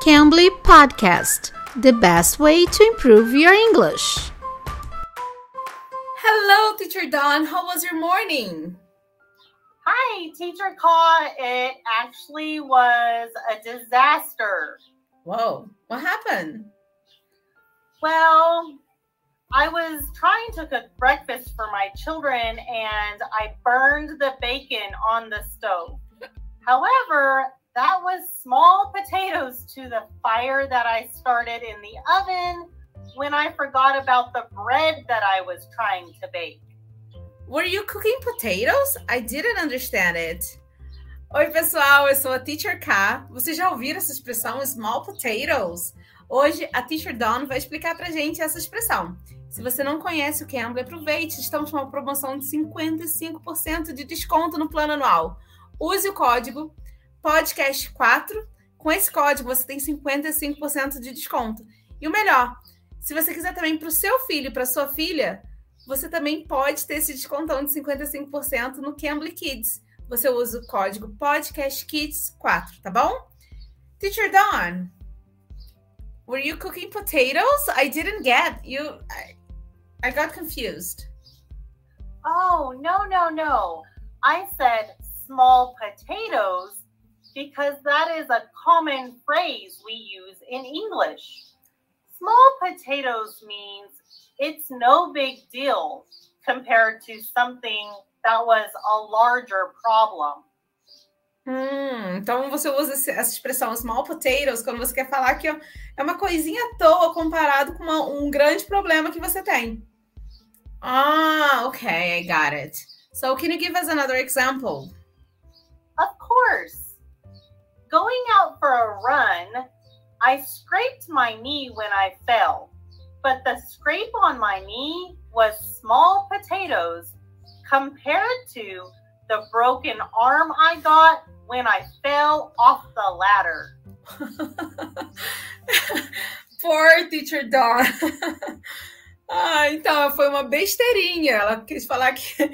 Cambly Podcast, the best way to improve your English. Hello, Teacher Don. How was your morning? Hi, Teacher Caw. It actually was a disaster. Whoa, what happened? Well, I was trying to cook breakfast for my children and I burned the bacon on the stove. However, that was small potatoes to the fire that I started in the oven when I forgot about the bread that I was trying to bake. Were you cooking potatoes? I didn't understand it. Oi, pessoal, eu sou a Teacher K. Vocês já ouviram essa expressão small potatoes? Hoje a Teacher Dawn vai explicar pra gente essa expressão. Se você não conhece o Cambly, aproveite, estamos com uma promoção de 55% de desconto no plano anual. Use o código podcast4. Com esse código você tem 55% de desconto. E o melhor, se você quiser também para o seu filho para sua filha, você também pode ter esse descontão de 55% no Cambly Kids. Você usa o código podcastkids4, tá bom? Teacher Dawn, were you cooking potatoes? I didn't get you. I, I got confused. Oh, no, no, no. I said small potatoes because that is a common phrase we use in English. Small potatoes means it's no big deal compared to something that was a larger problem. Hum, então você usa essa expressão small potatoes quando você quer falar que é uma coisinha à toa comparado com uma, um grande problema que você tem. Ah, okay, I got it. So can you give us another example? Of course. Going out for a run, I scraped my knee when I fell, but the scrape on my knee was small potatoes compared to the broken arm I got when I fell off the ladder. Poor teacher Dawn. ah, então foi uma besteirinha. Ela quis falar que,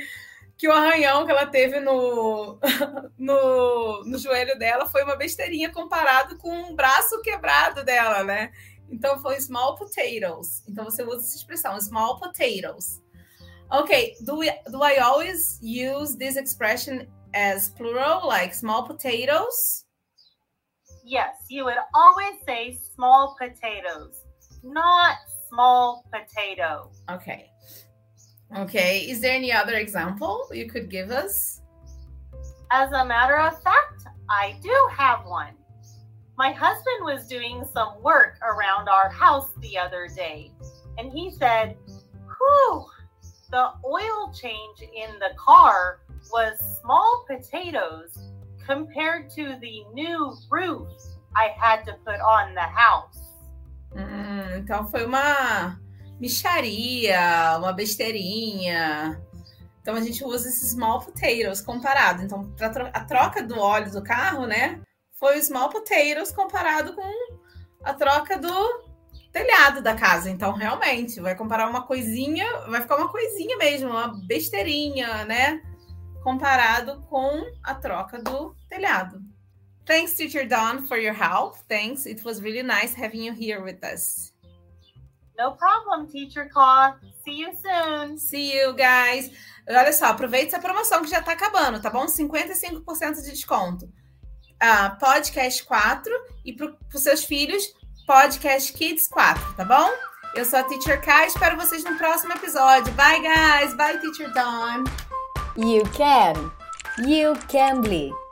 que o arranhão que ela teve no, no, no joelho dela foi uma besteirinha comparado com o braço quebrado dela, né? Então foi small potatoes. Então você usa essa expressão, small potatoes. Okay, do we, do I always use this expression as plural, like small potatoes? Yes, you would always say small potatoes, not small potato. Okay. Okay. Is there any other example you could give us? As a matter of fact, I do have one. My husband was doing some work around our house the other day, and he said, Whew, the oil change in the car was small potatoes compared to the new roof I had to put on the house. Mm, hum, então foi uma micharia, uma besteirinha. Então a gente usa esses small potatoes comparado. Então, para a troca do óleo do carro, né? Foi small potatoes comparado com a troca do telhado da casa. Então, realmente, vai comparar uma coisinha, vai ficar uma coisinha mesmo, uma besteirinha, né? Comparado com a troca do telhado. Thanks, Teacher Dawn, for your help. Thanks. It was really nice having you here with us. No problem, Teacher Claw. See you soon. See you, guys. Olha só, aproveite essa promoção que já tá acabando, tá bom? 55% de desconto. Uh, podcast 4 e para os seus filhos, Podcast Kids 4, tá bom? Eu sou a Teacher Kai, espero vocês no próximo episódio. Bye, guys. Bye, Teacher Dawn. You can. You can be.